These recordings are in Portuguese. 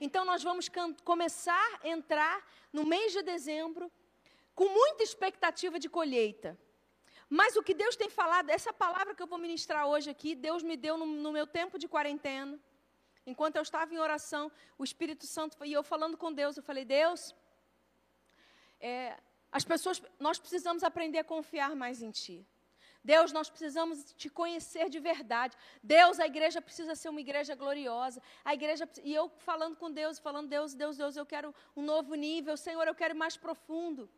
Então nós vamos começar a entrar no mês de dezembro com muita expectativa de colheita. Mas o que Deus tem falado, essa palavra que eu vou ministrar hoje aqui, Deus me deu no, no meu tempo de quarentena. Enquanto eu estava em oração, o Espírito Santo, e eu falando com Deus, eu falei, Deus, é, as pessoas, nós precisamos aprender a confiar mais em Ti. Deus, nós precisamos te conhecer de verdade. Deus, a igreja precisa ser uma igreja gloriosa. A igreja e eu falando com Deus, falando Deus, Deus, Deus, eu quero um novo nível. Senhor, eu quero ir mais profundo.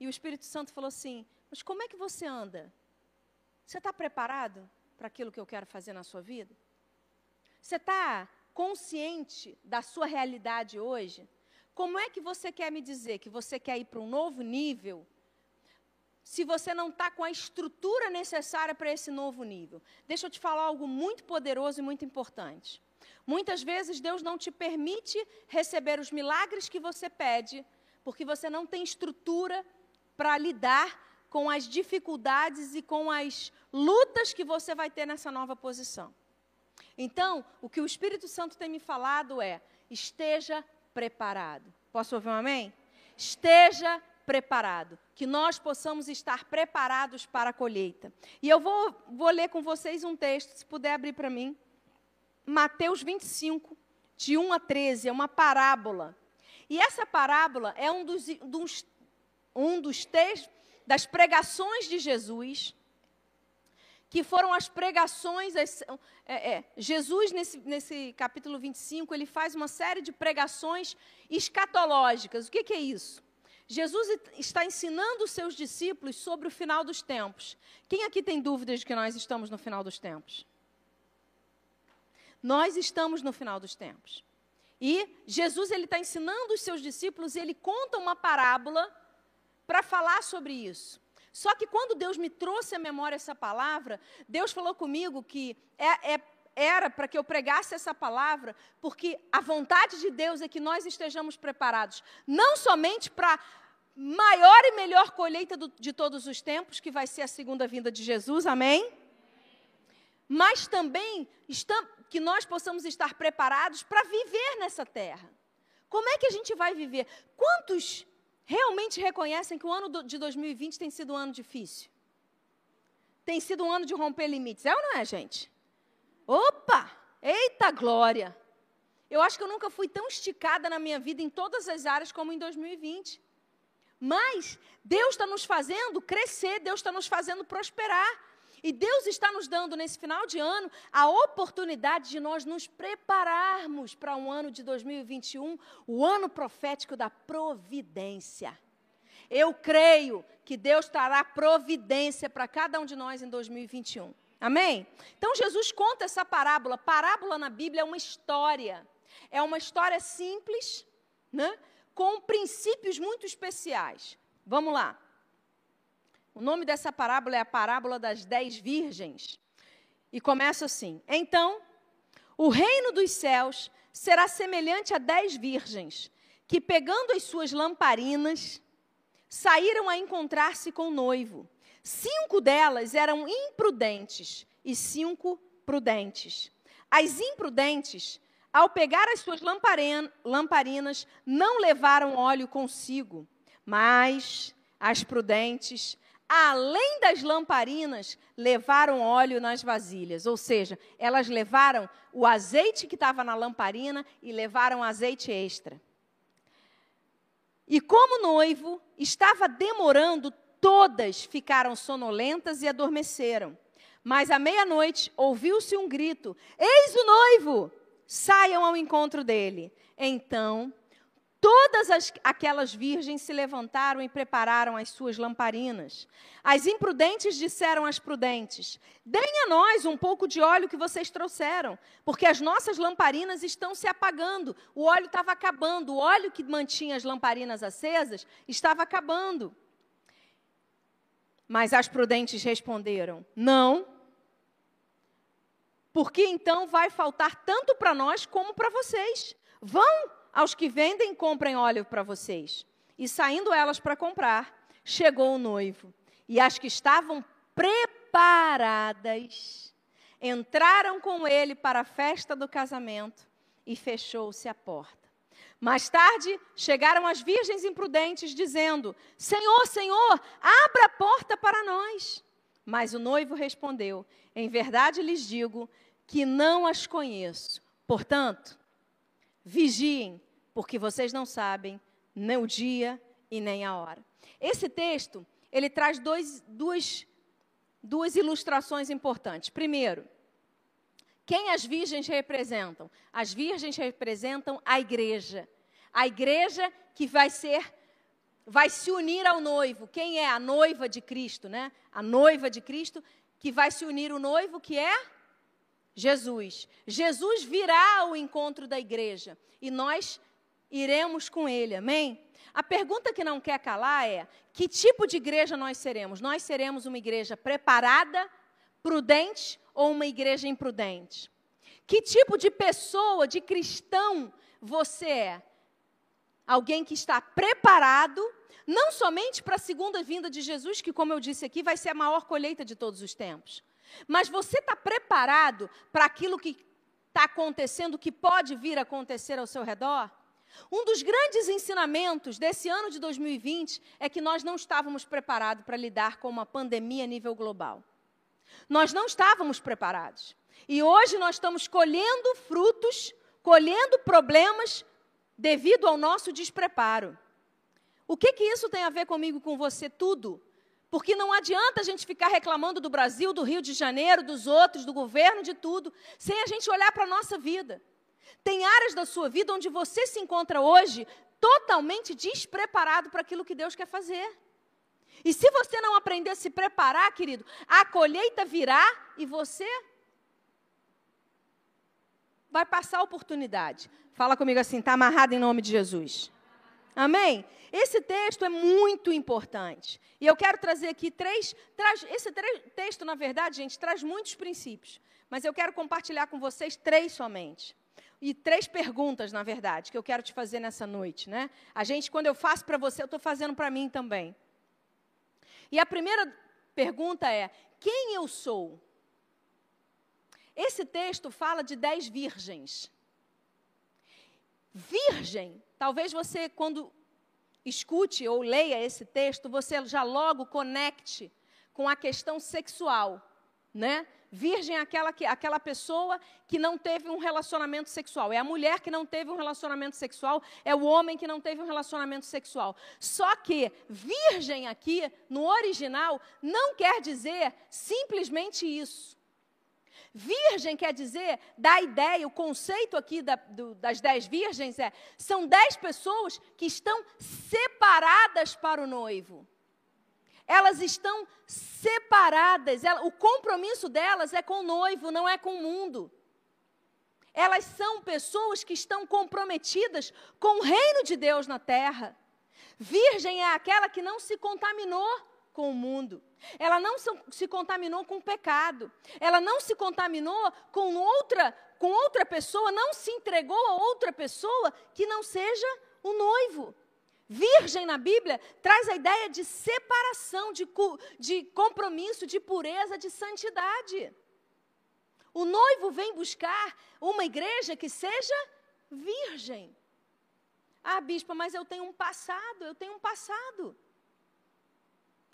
E o Espírito Santo falou assim: Mas como é que você anda? Você está preparado para aquilo que eu quero fazer na sua vida? Você está consciente da sua realidade hoje? Como é que você quer me dizer que você quer ir para um novo nível? Se você não está com a estrutura necessária para esse novo nível. Deixa eu te falar algo muito poderoso e muito importante. Muitas vezes Deus não te permite receber os milagres que você pede, porque você não tem estrutura para lidar com as dificuldades e com as lutas que você vai ter nessa nova posição. Então, o que o Espírito Santo tem me falado é: esteja preparado. Posso ouvir um amém? Esteja preparado, que nós possamos estar preparados para a colheita. E eu vou, vou ler com vocês um texto, se puder abrir para mim. Mateus 25, de 1 a 13, é uma parábola. E essa parábola é um dos, dos um dos textos das pregações de Jesus, que foram as pregações. É, é, Jesus, nesse, nesse capítulo 25, ele faz uma série de pregações escatológicas. O que, que é isso? Jesus está ensinando os seus discípulos sobre o final dos tempos. Quem aqui tem dúvidas de que nós estamos no final dos tempos? Nós estamos no final dos tempos. E Jesus ele está ensinando os seus discípulos e ele conta uma parábola para falar sobre isso. Só que quando Deus me trouxe à memória essa palavra, Deus falou comigo que é, é, era para que eu pregasse essa palavra, porque a vontade de Deus é que nós estejamos preparados, não somente para maior e melhor colheita do, de todos os tempos, que vai ser a segunda vinda de Jesus, amém? Mas também que nós possamos estar preparados para viver nessa terra. Como é que a gente vai viver? Quantos realmente reconhecem que o ano de 2020 tem sido um ano difícil? Tem sido um ano de romper limites, é ou não é, gente? Opa! Eita glória! Eu acho que eu nunca fui tão esticada na minha vida em todas as áreas como em 2020. Mas Deus está nos fazendo crescer, Deus está nos fazendo prosperar. E Deus está nos dando, nesse final de ano, a oportunidade de nós nos prepararmos para um ano de 2021, o ano profético da providência. Eu creio que Deus trará providência para cada um de nós em 2021. Amém? Então Jesus conta essa parábola. Parábola na Bíblia é uma história. É uma história simples, né? Com princípios muito especiais. Vamos lá. O nome dessa parábola é a parábola das dez virgens. E começa assim: Então, o reino dos céus será semelhante a dez virgens, que, pegando as suas lamparinas, saíram a encontrar-se com o noivo. Cinco delas eram imprudentes e cinco prudentes. As imprudentes, ao pegar as suas lamparinas, não levaram óleo consigo, mas as prudentes, além das lamparinas, levaram óleo nas vasilhas. Ou seja, elas levaram o azeite que estava na lamparina e levaram azeite extra. E como noivo estava demorando Todas ficaram sonolentas e adormeceram. Mas à meia-noite ouviu-se um grito: Eis o noivo! Saiam ao encontro dele. Então, todas as, aquelas virgens se levantaram e prepararam as suas lamparinas. As imprudentes disseram às prudentes: Deem a nós um pouco de óleo que vocês trouxeram, porque as nossas lamparinas estão se apagando. O óleo estava acabando, o óleo que mantinha as lamparinas acesas estava acabando. Mas as prudentes responderam: Não, porque então vai faltar tanto para nós como para vocês. Vão aos que vendem comprem óleo para vocês. E saindo elas para comprar, chegou o noivo. E as que estavam preparadas entraram com ele para a festa do casamento e fechou-se a porta. Mais tarde, chegaram as virgens imprudentes, dizendo: Senhor, Senhor, abra a porta para nós. Mas o noivo respondeu: Em verdade lhes digo que não as conheço. Portanto, vigiem, porque vocês não sabem nem o dia e nem a hora. Esse texto, ele traz dois, duas, duas ilustrações importantes. Primeiro, quem as virgens representam? As virgens representam a igreja. A igreja que vai ser vai se unir ao noivo. Quem é a noiva de Cristo, né? A noiva de Cristo que vai se unir o noivo, que é Jesus. Jesus virá ao encontro da igreja e nós iremos com ele. Amém? A pergunta que não quer calar é: que tipo de igreja nós seremos? Nós seremos uma igreja preparada, prudente ou uma igreja imprudente? Que tipo de pessoa, de cristão você é? Alguém que está preparado, não somente para a segunda vinda de Jesus, que, como eu disse aqui, vai ser a maior colheita de todos os tempos, mas você está preparado para aquilo que está acontecendo, que pode vir a acontecer ao seu redor? Um dos grandes ensinamentos desse ano de 2020 é que nós não estávamos preparados para lidar com uma pandemia a nível global. Nós não estávamos preparados. E hoje nós estamos colhendo frutos, colhendo problemas devido ao nosso despreparo. O que, que isso tem a ver comigo com você? Tudo. Porque não adianta a gente ficar reclamando do Brasil, do Rio de Janeiro, dos outros, do governo, de tudo, sem a gente olhar para a nossa vida. Tem áreas da sua vida onde você se encontra hoje totalmente despreparado para aquilo que Deus quer fazer. E se você não aprender a se preparar, querido, a colheita virá e você vai passar a oportunidade. Fala comigo assim, está amarrado em nome de Jesus. Amém? Esse texto é muito importante. E eu quero trazer aqui três. Traz, esse texto, na verdade, gente, traz muitos princípios. Mas eu quero compartilhar com vocês três somente. E três perguntas, na verdade, que eu quero te fazer nessa noite. Né? A gente, quando eu faço para você, eu estou fazendo para mim também. E a primeira pergunta é: quem eu sou? Esse texto fala de dez virgens. Virgem, talvez você, quando escute ou leia esse texto, você já logo conecte com a questão sexual, né? Virgem é aquela, que, aquela pessoa que não teve um relacionamento sexual. É a mulher que não teve um relacionamento sexual, é o homem que não teve um relacionamento sexual. Só que virgem aqui, no original, não quer dizer simplesmente isso. Virgem quer dizer, da ideia, o conceito aqui da, do, das dez virgens é: são dez pessoas que estão separadas para o noivo. Elas estão separadas, ela, o compromisso delas é com o noivo, não é com o mundo. Elas são pessoas que estão comprometidas com o reino de Deus na terra. Virgem é aquela que não se contaminou com o mundo. Ela não se contaminou com o pecado. Ela não se contaminou com outra, com outra pessoa, não se entregou a outra pessoa que não seja o noivo. Virgem na Bíblia traz a ideia de separação, de, de compromisso, de pureza, de santidade. O noivo vem buscar uma igreja que seja virgem. Ah, bispa, mas eu tenho um passado, eu tenho um passado.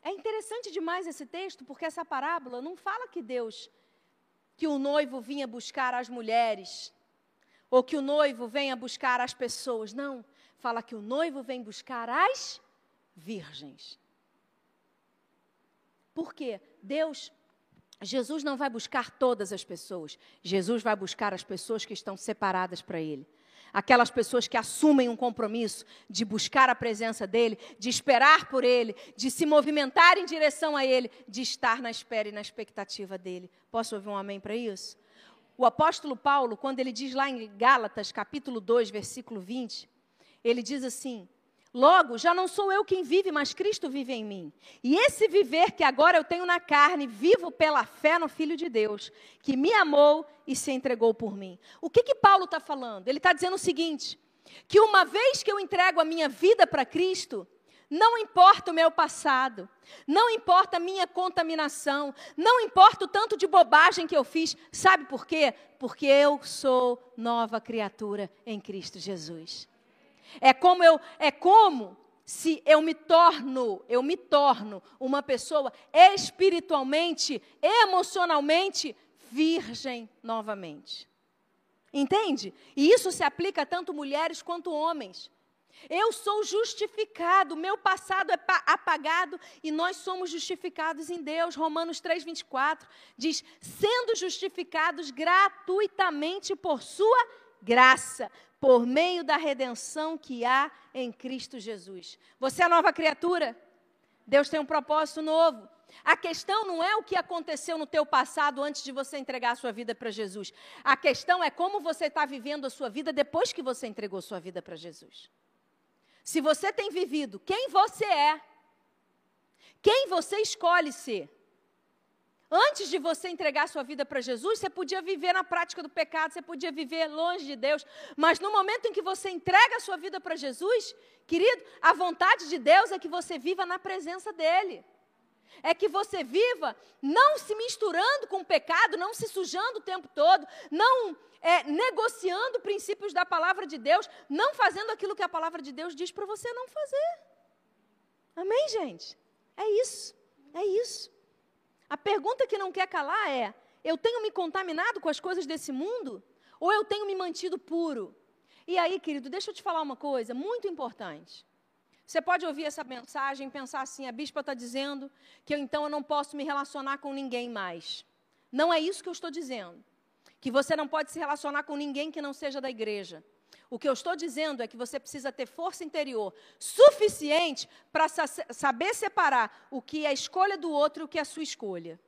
É interessante demais esse texto, porque essa parábola não fala que Deus, que o noivo vinha buscar as mulheres, ou que o noivo venha buscar as pessoas. Não. Fala que o noivo vem buscar as virgens. Por quê? Deus, Jesus não vai buscar todas as pessoas. Jesus vai buscar as pessoas que estão separadas para Ele aquelas pessoas que assumem um compromisso de buscar a presença dEle, de esperar por Ele, de se movimentar em direção a Ele, de estar na espera e na expectativa dEle. Posso ouvir um amém para isso? O apóstolo Paulo, quando ele diz lá em Gálatas, capítulo 2, versículo 20, ele diz assim: Logo, já não sou eu quem vive, mas Cristo vive em mim. E esse viver que agora eu tenho na carne, vivo pela fé no Filho de Deus, que me amou e se entregou por mim. O que, que Paulo está falando? Ele está dizendo o seguinte: que uma vez que eu entrego a minha vida para Cristo, não importa o meu passado, não importa a minha contaminação, não importa o tanto de bobagem que eu fiz, sabe por quê? Porque eu sou nova criatura em Cristo Jesus. É como eu, é como se eu me torno, eu me torno uma pessoa espiritualmente, emocionalmente virgem novamente. Entende? E isso se aplica tanto mulheres quanto homens. Eu sou justificado, meu passado é apagado e nós somos justificados em Deus. Romanos 3, 24 diz: sendo justificados gratuitamente por Sua graça, por meio da redenção que há em Cristo Jesus. Você é nova criatura? Deus tem um propósito novo. A questão não é o que aconteceu no teu passado antes de você entregar a sua vida para Jesus. A questão é como você está vivendo a sua vida depois que você entregou sua vida para Jesus. Se você tem vivido quem você é, quem você escolhe ser, Antes de você entregar sua vida para Jesus, você podia viver na prática do pecado, você podia viver longe de Deus. Mas no momento em que você entrega a sua vida para Jesus, querido, a vontade de Deus é que você viva na presença dEle. É que você viva não se misturando com o pecado, não se sujando o tempo todo, não é, negociando princípios da palavra de Deus, não fazendo aquilo que a palavra de Deus diz para você não fazer. Amém, gente? É isso. É isso. A pergunta que não quer calar é: eu tenho me contaminado com as coisas desse mundo? Ou eu tenho me mantido puro? E aí, querido, deixa eu te falar uma coisa muito importante. Você pode ouvir essa mensagem e pensar assim: a bispa está dizendo que eu, então eu não posso me relacionar com ninguém mais. Não é isso que eu estou dizendo. Que você não pode se relacionar com ninguém que não seja da igreja. O que eu estou dizendo é que você precisa ter força interior suficiente para sa saber separar o que é a escolha do outro e o que é a sua escolha.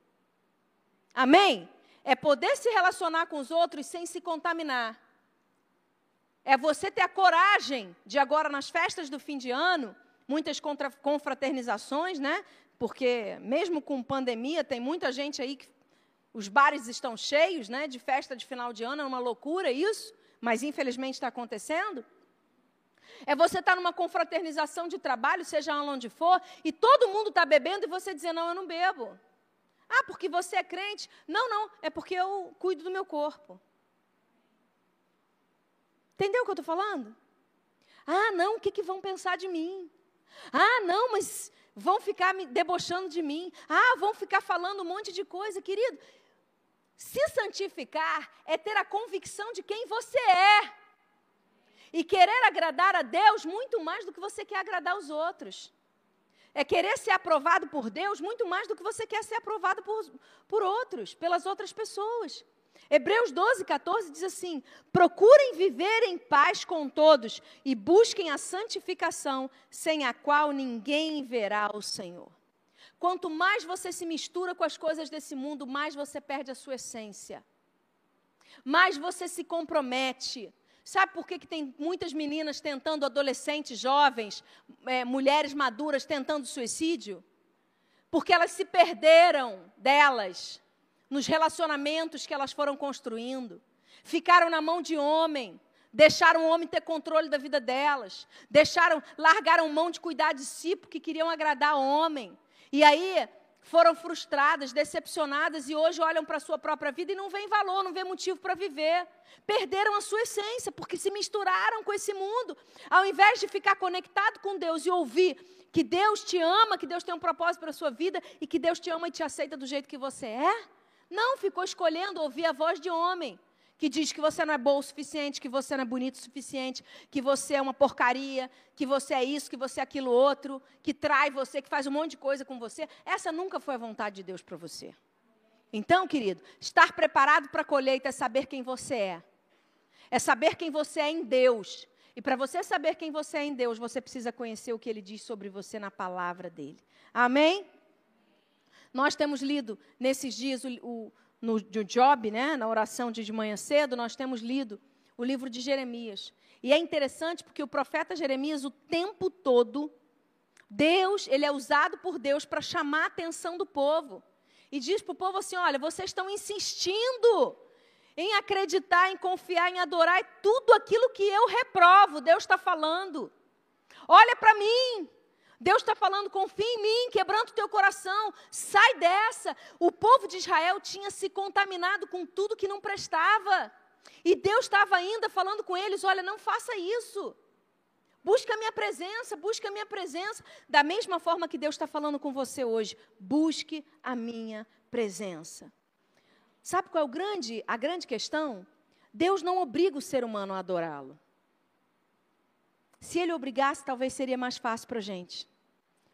Amém? É poder se relacionar com os outros sem se contaminar. É você ter a coragem de agora nas festas do fim de ano, muitas confraternizações, né? Porque mesmo com pandemia tem muita gente aí que os bares estão cheios, né? De festa de final de ano, é uma loucura isso mas infelizmente está acontecendo. É você estar tá numa confraternização de trabalho, seja onde for, e todo mundo está bebendo e você dizer: Não, eu não bebo. Ah, porque você é crente? Não, não, é porque eu cuido do meu corpo. Entendeu o que eu estou falando? Ah, não, o que, que vão pensar de mim? Ah, não, mas vão ficar me debochando de mim. Ah, vão ficar falando um monte de coisa. Querido, se santificar é ter a convicção de quem você é. E querer agradar a Deus muito mais do que você quer agradar os outros. É querer ser aprovado por Deus muito mais do que você quer ser aprovado por, por outros, pelas outras pessoas. Hebreus 12, 14 diz assim: procurem viver em paz com todos e busquem a santificação, sem a qual ninguém verá o Senhor. Quanto mais você se mistura com as coisas desse mundo, mais você perde a sua essência. Mais você se compromete. Sabe por que, que tem muitas meninas tentando, adolescentes, jovens, é, mulheres maduras tentando suicídio? Porque elas se perderam delas, nos relacionamentos que elas foram construindo. Ficaram na mão de homem, deixaram o homem ter controle da vida delas, deixaram, largaram mão de cuidar de si porque queriam agradar o homem. E aí foram frustradas, decepcionadas e hoje olham para a sua própria vida e não veem valor, não vê motivo para viver. Perderam a sua essência porque se misturaram com esse mundo. Ao invés de ficar conectado com Deus e ouvir que Deus te ama, que Deus tem um propósito para a sua vida e que Deus te ama e te aceita do jeito que você é, não, ficou escolhendo ouvir a voz de homem que diz que você não é bom o suficiente, que você não é bonito o suficiente, que você é uma porcaria, que você é isso, que você é aquilo outro, que trai você, que faz um monte de coisa com você. Essa nunca foi a vontade de Deus para você. Então, querido, estar preparado para a colheita é saber quem você é. É saber quem você é em Deus. E para você saber quem você é em Deus, você precisa conhecer o que ele diz sobre você na palavra dele. Amém? Nós temos lido nesses dias o, o no, no Job, né, na oração de, de manhã cedo, nós temos lido o livro de Jeremias. E é interessante porque o profeta Jeremias, o tempo todo, Deus, ele é usado por Deus para chamar a atenção do povo. E diz para o povo assim: olha, vocês estão insistindo em acreditar, em confiar, em adorar, é tudo aquilo que eu reprovo, Deus está falando. Olha para mim, Deus está falando, confia em mim, quebrando o teu coração, sai dessa. O povo de Israel tinha se contaminado com tudo que não prestava. E Deus estava ainda falando com eles: olha, não faça isso. Busca a minha presença, busca a minha presença. Da mesma forma que Deus está falando com você hoje, busque a minha presença. Sabe qual é o grande, a grande questão? Deus não obriga o ser humano a adorá-lo. Se ele obrigasse, talvez seria mais fácil para a gente.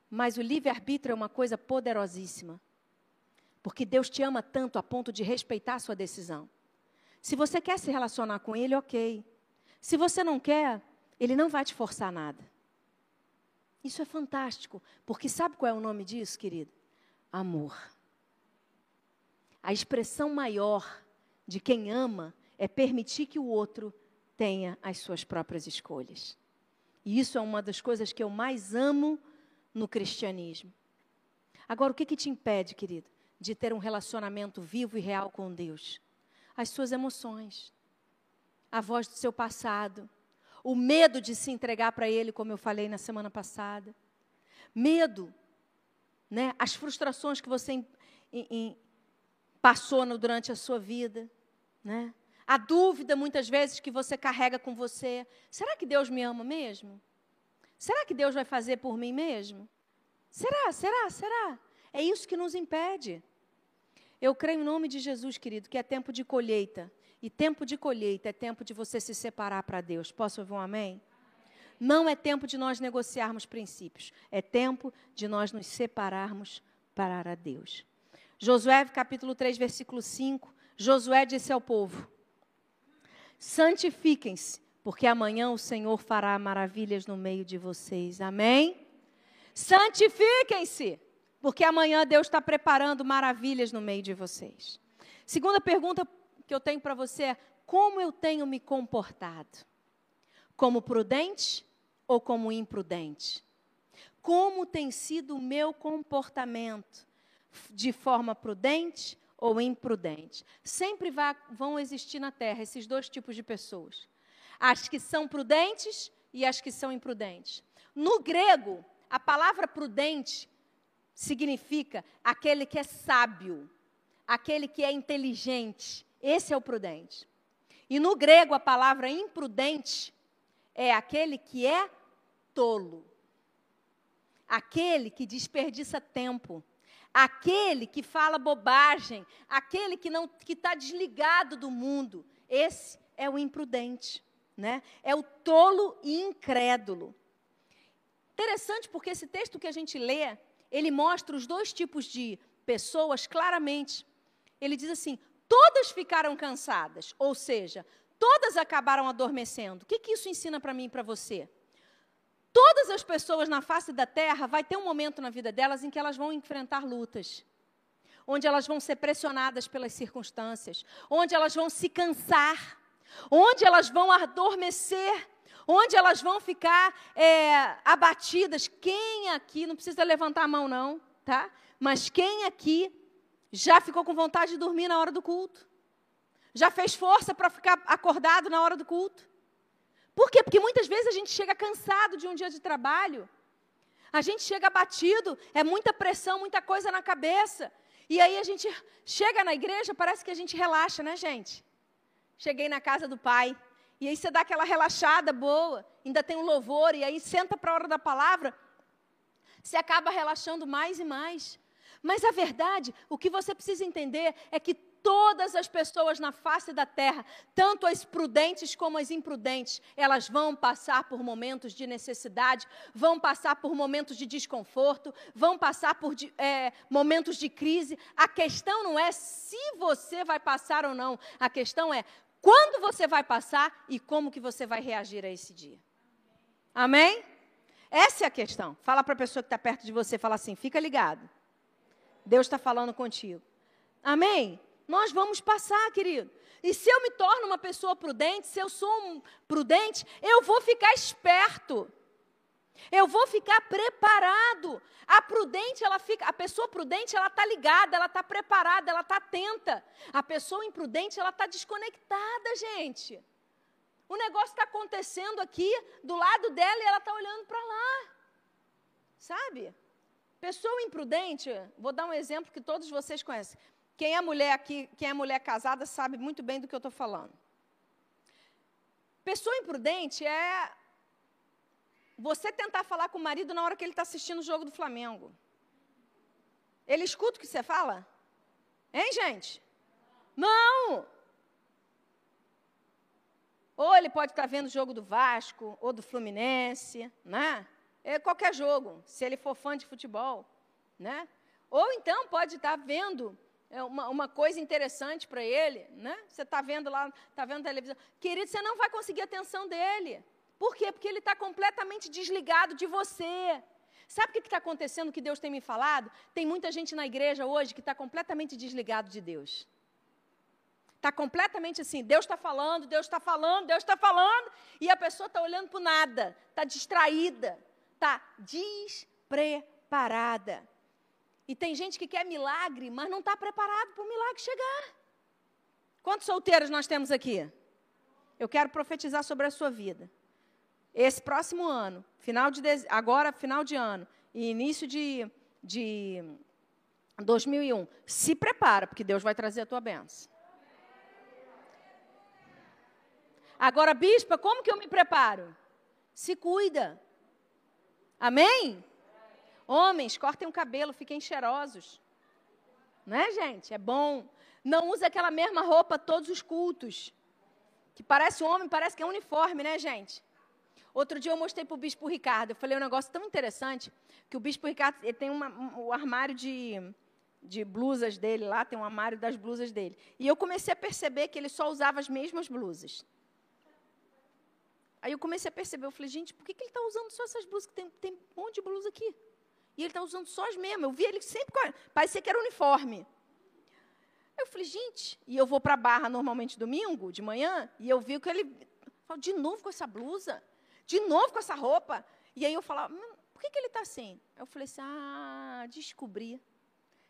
Mas o livre-arbítrio é uma coisa poderosíssima. Porque Deus te ama tanto a ponto de respeitar a sua decisão. Se você quer se relacionar com Ele, ok. Se você não quer, Ele não vai te forçar nada. Isso é fantástico, porque sabe qual é o nome disso, querido? Amor. A expressão maior de quem ama é permitir que o outro tenha as suas próprias escolhas. E isso é uma das coisas que eu mais amo no cristianismo. Agora, o que, que te impede, querido, de ter um relacionamento vivo e real com Deus? As suas emoções, a voz do seu passado, o medo de se entregar para Ele, como eu falei na semana passada, medo, né? As frustrações que você em, em, passou no, durante a sua vida, né? A dúvida muitas vezes que você carrega com você: será que Deus me ama mesmo? Será que Deus vai fazer por mim mesmo? Será? Será? Será? É isso que nos impede. Eu creio em nome de Jesus, querido, que é tempo de colheita. E tempo de colheita é tempo de você se separar para Deus. Posso ouvir um amém? Não é tempo de nós negociarmos princípios. É tempo de nós nos separarmos para Deus. Josué, capítulo 3, versículo 5. Josué disse ao povo: Santifiquem-se, porque amanhã o Senhor fará maravilhas no meio de vocês. Amém? Santifiquem-se, porque amanhã Deus está preparando maravilhas no meio de vocês. Segunda pergunta que eu tenho para você é: como eu tenho me comportado? Como prudente ou como imprudente? Como tem sido o meu comportamento? de forma prudente ou imprudente. Sempre vai, vão existir na terra esses dois tipos de pessoas: as que são prudentes e as que são imprudentes. No grego, a palavra prudente significa aquele que é sábio, aquele que é inteligente. Esse é o prudente. E no grego, a palavra imprudente é aquele que é tolo, aquele que desperdiça tempo, Aquele que fala bobagem, aquele que não que está desligado do mundo, esse é o imprudente, né? É o tolo e incrédulo. Interessante porque esse texto que a gente lê, ele mostra os dois tipos de pessoas claramente. Ele diz assim: todas ficaram cansadas, ou seja, todas acabaram adormecendo. O que, que isso ensina para mim e para você? Todas as pessoas na face da terra vai ter um momento na vida delas em que elas vão enfrentar lutas, onde elas vão ser pressionadas pelas circunstâncias, onde elas vão se cansar, onde elas vão adormecer, onde elas vão ficar é, abatidas. Quem aqui, não precisa levantar a mão não, tá? Mas quem aqui já ficou com vontade de dormir na hora do culto? Já fez força para ficar acordado na hora do culto? Por quê? Porque muitas vezes a gente chega cansado de um dia de trabalho, a gente chega abatido, é muita pressão, muita coisa na cabeça. E aí a gente chega na igreja, parece que a gente relaxa, né, gente? Cheguei na casa do pai, e aí você dá aquela relaxada boa, ainda tem um louvor, e aí senta para a hora da palavra, você acaba relaxando mais e mais. Mas a verdade, o que você precisa entender é que todas as pessoas na face da terra, tanto as prudentes como as imprudentes, elas vão passar por momentos de necessidade, vão passar por momentos de desconforto, vão passar por é, momentos de crise. A questão não é se você vai passar ou não, a questão é quando você vai passar e como que você vai reagir a esse dia. Amém? Essa é a questão. Fala para a pessoa que está perto de você, fala assim, fica ligado. Deus está falando contigo. Amém? Nós vamos passar, querido. E se eu me torno uma pessoa prudente, se eu sou um prudente, eu vou ficar esperto. Eu vou ficar preparado. A prudente, ela fica, a pessoa prudente, ela está ligada, ela está preparada, ela está atenta. A pessoa imprudente, ela está desconectada, gente. O negócio está acontecendo aqui do lado dela e ela está olhando para lá. Sabe? Pessoa imprudente, vou dar um exemplo que todos vocês conhecem. Quem é mulher aqui, quem é mulher casada, sabe muito bem do que eu estou falando. Pessoa imprudente é você tentar falar com o marido na hora que ele está assistindo o jogo do Flamengo. Ele escuta o que você fala? Hein, gente? Não! Ou ele pode estar tá vendo o jogo do Vasco, ou do Fluminense, né? É qualquer jogo, se ele for fã de futebol, né? Ou então pode estar tá vendo é, uma, uma coisa interessante para ele, né? Você está vendo lá, está vendo televisão. Querido, você não vai conseguir a atenção dele. Por quê? Porque ele está completamente desligado de você. Sabe o que está acontecendo que Deus tem me falado? Tem muita gente na igreja hoje que está completamente desligado de Deus. Está completamente assim, Deus está falando, Deus está falando, Deus está falando, e a pessoa está olhando para nada, está distraída, está despreparada. E tem gente que quer milagre, mas não está preparado para o milagre chegar. Quantos solteiros nós temos aqui? Eu quero profetizar sobre a sua vida esse próximo ano, final de agora final de ano e início de, de 2001, se prepara, porque Deus vai trazer a tua bênção. Agora, bispa, como que eu me preparo? Se cuida. Amém? Homens, cortem o cabelo, fiquem cheirosos. Não é, gente? É bom. Não use aquela mesma roupa todos os cultos. Que parece homem, parece que é uniforme, né, gente? Outro dia eu mostrei para o Bispo Ricardo, eu falei um negócio tão interessante, que o Bispo Ricardo ele tem um, o armário de, de blusas dele lá, tem um armário das blusas dele. E eu comecei a perceber que ele só usava as mesmas blusas. Aí eu comecei a perceber, eu falei, gente, por que, que ele está usando só essas blusas? Tem, tem um monte de blusa aqui. E ele está usando só as mesmas. Eu vi ele sempre, parecia que era uniforme. Eu falei, gente, e eu vou para a Barra normalmente domingo, de manhã, e eu vi que ele, de novo com essa blusa de novo com essa roupa. E aí eu falava, hum, por que, que ele está assim? Eu falei assim, ah, descobri.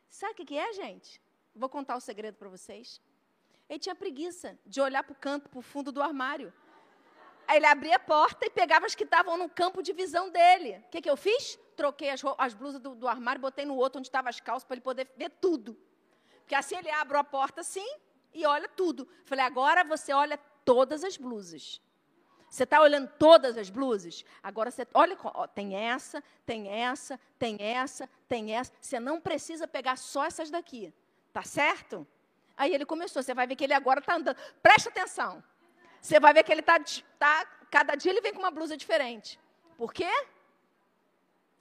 Sabe o que, que é, gente? Vou contar o segredo para vocês. Ele tinha preguiça de olhar para o canto, para o fundo do armário. Aí ele abria a porta e pegava as que estavam no campo de visão dele. O que, que eu fiz? Troquei as, as blusas do, do armário, botei no outro onde estavam as calças para ele poder ver tudo. Porque assim ele abre a porta assim e olha tudo. Falei, agora você olha todas as blusas. Você está olhando todas as blusas? Agora você olha, ó, tem essa, tem essa, tem essa, tem essa. Você não precisa pegar só essas daqui. Tá certo? Aí ele começou, você vai ver que ele agora está andando. Presta atenção. Você vai ver que ele está. Tá, cada dia ele vem com uma blusa diferente. Por quê?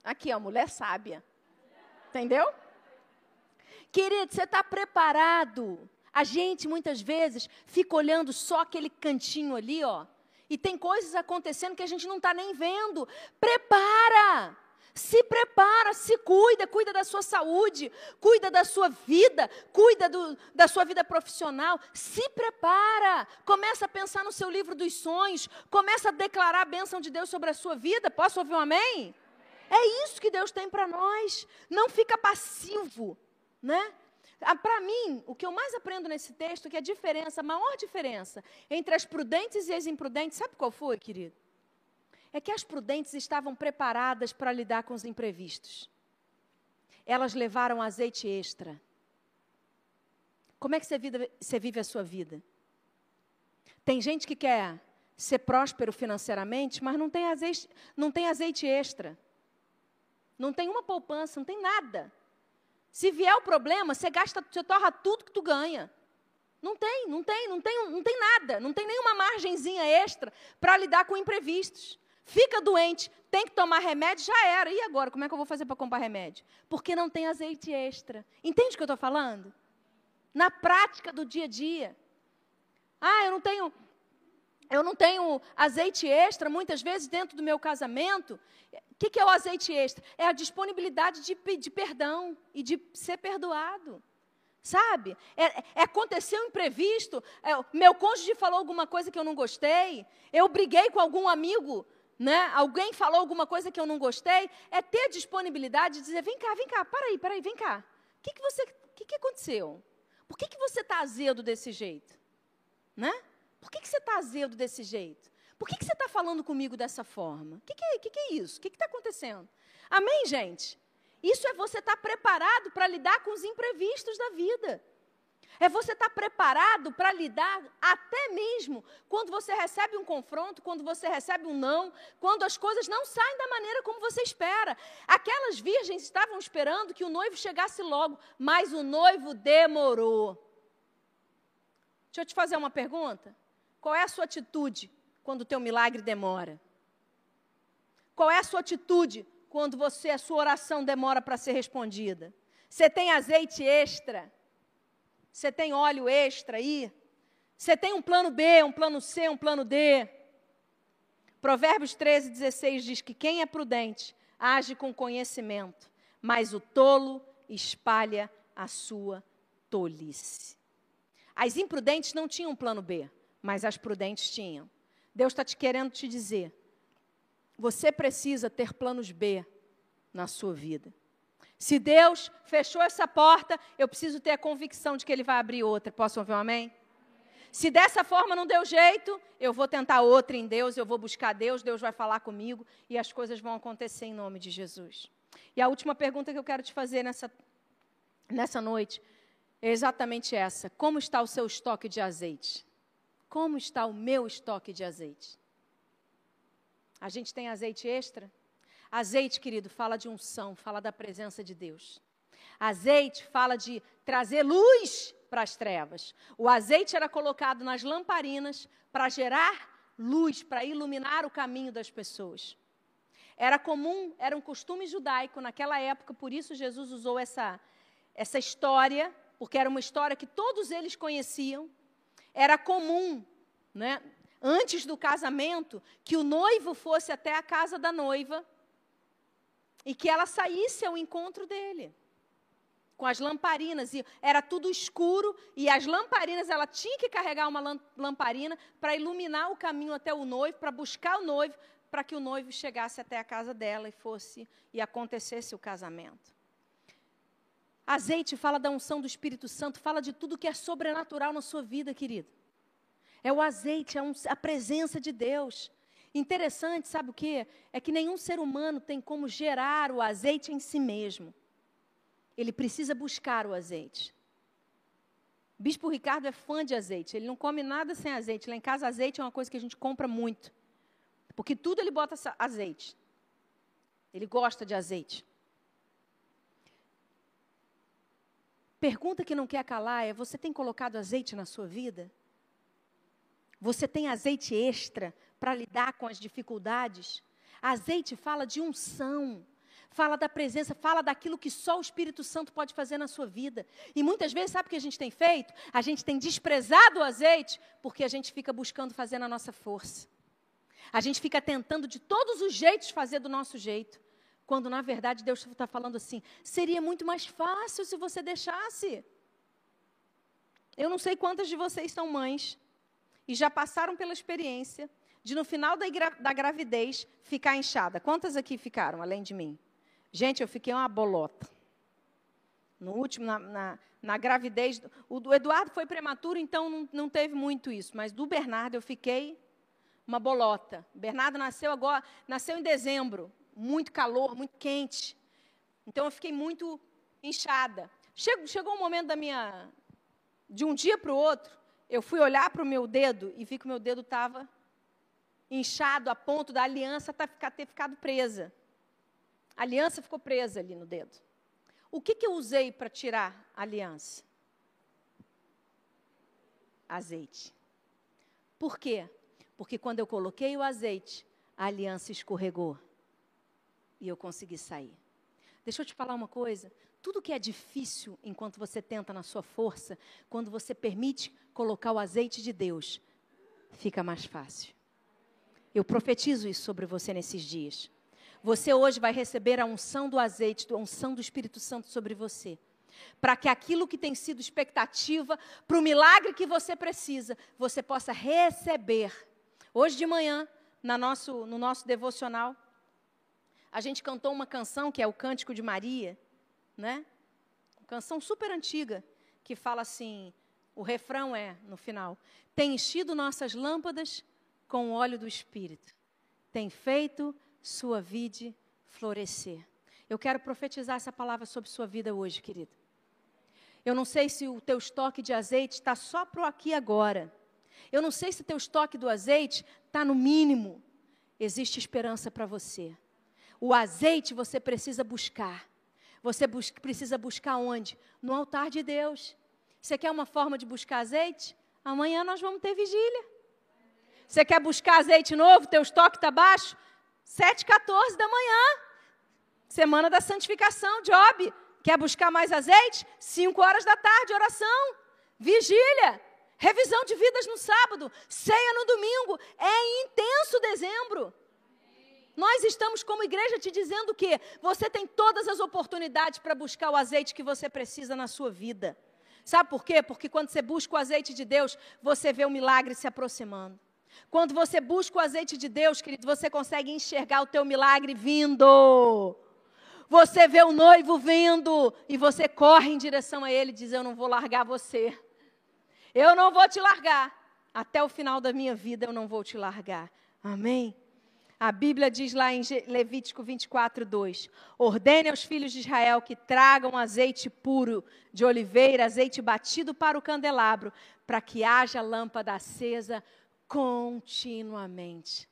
Aqui, ó, mulher sábia. Entendeu? Querido, você está preparado? A gente, muitas vezes, fica olhando só aquele cantinho ali, ó e tem coisas acontecendo que a gente não está nem vendo. Prepara! Se prepara, se cuida, cuida da sua saúde, cuida da sua vida, cuida do, da sua vida profissional. Se prepara, começa a pensar no seu livro dos sonhos, começa a declarar a bênção de Deus sobre a sua vida. Posso ouvir um amém? É isso que Deus tem para nós. Não fica passivo, né? Ah, Para mim, o que eu mais aprendo nesse texto é que a diferença, a maior diferença entre as prudentes e as imprudentes, sabe qual foi, querido? É que as prudentes estavam preparadas para lidar com os imprevistos. Elas levaram azeite extra. Como é que você vive, você vive a sua vida? Tem gente que quer ser próspero financeiramente, mas não tem azeite, não tem azeite extra. Não tem uma poupança, não tem nada. Se vier o problema, você gasta, você torra tudo que tu ganha. Não tem, não tem, não tem, não tem nada, não tem nenhuma margenzinha extra para lidar com imprevistos. Fica doente, tem que tomar remédio, já era. E agora, como é que eu vou fazer para comprar remédio? Porque não tem azeite extra. Entende o que eu estou falando? Na prática do dia a dia. Ah, eu não tenho eu não tenho azeite extra, muitas vezes, dentro do meu casamento. O que, que é o azeite extra? É a disponibilidade de pedir perdão e de ser perdoado. Sabe? É, é acontecer um imprevisto. É, meu cônjuge falou alguma coisa que eu não gostei. Eu briguei com algum amigo. Né? Alguém falou alguma coisa que eu não gostei. É ter disponibilidade de dizer: vem cá, vem cá, para aí, para aí, vem cá. O que, que, você, que, que aconteceu? Por que, que você está azedo desse jeito? Né? Por que, que você está azedo desse jeito? Por que, que você está falando comigo dessa forma? O que, é, que, que é isso? O que está acontecendo? Amém, gente? Isso é você estar tá preparado para lidar com os imprevistos da vida. É você estar preparado para lidar até mesmo quando você recebe um confronto, quando você recebe um não, quando as coisas não saem da maneira como você espera. Aquelas virgens estavam esperando que o noivo chegasse logo, mas o noivo demorou. Deixa eu te fazer uma pergunta. Qual é a sua atitude quando o teu milagre demora? Qual é a sua atitude quando você a sua oração demora para ser respondida? Você tem azeite extra? Você tem óleo extra aí? Você tem um plano B, um plano C, um plano D? Provérbios 13, 16 diz que quem é prudente age com conhecimento, mas o tolo espalha a sua tolice. As imprudentes não tinham um plano B, mas as prudentes tinham. Deus está te querendo te dizer: você precisa ter planos B na sua vida. Se Deus fechou essa porta, eu preciso ter a convicção de que Ele vai abrir outra. Posso ouvir um amém? Se dessa forma não deu jeito, eu vou tentar outra em Deus, eu vou buscar Deus, Deus vai falar comigo e as coisas vão acontecer em nome de Jesus. E a última pergunta que eu quero te fazer nessa, nessa noite é exatamente essa: Como está o seu estoque de azeite? Como está o meu estoque de azeite? A gente tem azeite extra? Azeite, querido, fala de unção, fala da presença de Deus. Azeite fala de trazer luz para as trevas. O azeite era colocado nas lamparinas para gerar luz, para iluminar o caminho das pessoas. Era comum, era um costume judaico naquela época, por isso Jesus usou essa, essa história, porque era uma história que todos eles conheciam. Era comum, né, antes do casamento, que o noivo fosse até a casa da noiva e que ela saísse ao encontro dele. Com as lamparinas, e era tudo escuro, e as lamparinas, ela tinha que carregar uma lamparina para iluminar o caminho até o noivo, para buscar o noivo, para que o noivo chegasse até a casa dela e fosse e acontecesse o casamento. Azeite fala da unção do Espírito Santo, fala de tudo que é sobrenatural na sua vida, querido. É o azeite, é a presença de Deus. Interessante, sabe o que? É que nenhum ser humano tem como gerar o azeite em si mesmo. Ele precisa buscar o azeite. Bispo Ricardo é fã de azeite. Ele não come nada sem azeite. Lá em casa, azeite é uma coisa que a gente compra muito. Porque tudo ele bota azeite. Ele gosta de azeite. Pergunta que não quer calar é: você tem colocado azeite na sua vida? Você tem azeite extra para lidar com as dificuldades. Azeite fala de unção, fala da presença, fala daquilo que só o Espírito Santo pode fazer na sua vida. E muitas vezes, sabe o que a gente tem feito? A gente tem desprezado o azeite porque a gente fica buscando fazer na nossa força. A gente fica tentando de todos os jeitos fazer do nosso jeito. Quando na verdade Deus está falando assim: seria muito mais fácil se você deixasse. Eu não sei quantas de vocês são mães e já passaram pela experiência de no final da, da gravidez ficar inchada. Quantas aqui ficaram, além de mim? Gente, eu fiquei uma bolota. No último, na, na, na gravidez. O do Eduardo foi prematuro, então não, não teve muito isso. Mas do Bernardo eu fiquei uma bolota. Bernardo nasceu agora, nasceu em dezembro. Muito calor, muito quente. Então eu fiquei muito inchada. Chegou, chegou um momento da minha. De um dia para o outro, eu fui olhar para o meu dedo e vi que o meu dedo estava inchado a ponto da aliança tá ter ficado presa. A aliança ficou presa ali no dedo. O que, que eu usei para tirar a aliança? Azeite. Por quê? Porque quando eu coloquei o azeite, a aliança escorregou. E eu consegui sair. Deixa eu te falar uma coisa. Tudo que é difícil enquanto você tenta na sua força, quando você permite colocar o azeite de Deus, fica mais fácil. Eu profetizo isso sobre você nesses dias. Você hoje vai receber a unção do azeite, a unção do Espírito Santo sobre você. Para que aquilo que tem sido expectativa, para o milagre que você precisa, você possa receber. Hoje de manhã, nosso, no nosso devocional, a gente cantou uma canção que é o Cântico de Maria, né? Canção super antiga, que fala assim: o refrão é, no final, tem enchido nossas lâmpadas com o óleo do Espírito, tem feito sua vida florescer. Eu quero profetizar essa palavra sobre sua vida hoje, querido. Eu não sei se o teu estoque de azeite está só para o aqui agora. Eu não sei se o teu estoque do azeite está no mínimo. Existe esperança para você. O azeite você precisa buscar. Você bus precisa buscar onde? No altar de Deus. Você quer uma forma de buscar azeite? Amanhã nós vamos ter vigília. Você quer buscar azeite novo? Teu estoque está baixo? 7h14 da manhã. Semana da santificação, Job. Quer buscar mais azeite? 5 horas da tarde, oração. Vigília. Revisão de vidas no sábado. Ceia no domingo. É intenso dezembro. Nós estamos como igreja te dizendo que você tem todas as oportunidades para buscar o azeite que você precisa na sua vida. Sabe por quê? Porque quando você busca o azeite de Deus, você vê o milagre se aproximando. Quando você busca o azeite de Deus, querido, você consegue enxergar o teu milagre vindo. Você vê o noivo vindo e você corre em direção a ele diz: Eu não vou largar você. Eu não vou te largar. Até o final da minha vida eu não vou te largar. Amém? A Bíblia diz lá em Levítico 24, 2: Ordene aos filhos de Israel que tragam azeite puro de oliveira, azeite batido para o candelabro, para que haja lâmpada acesa continuamente.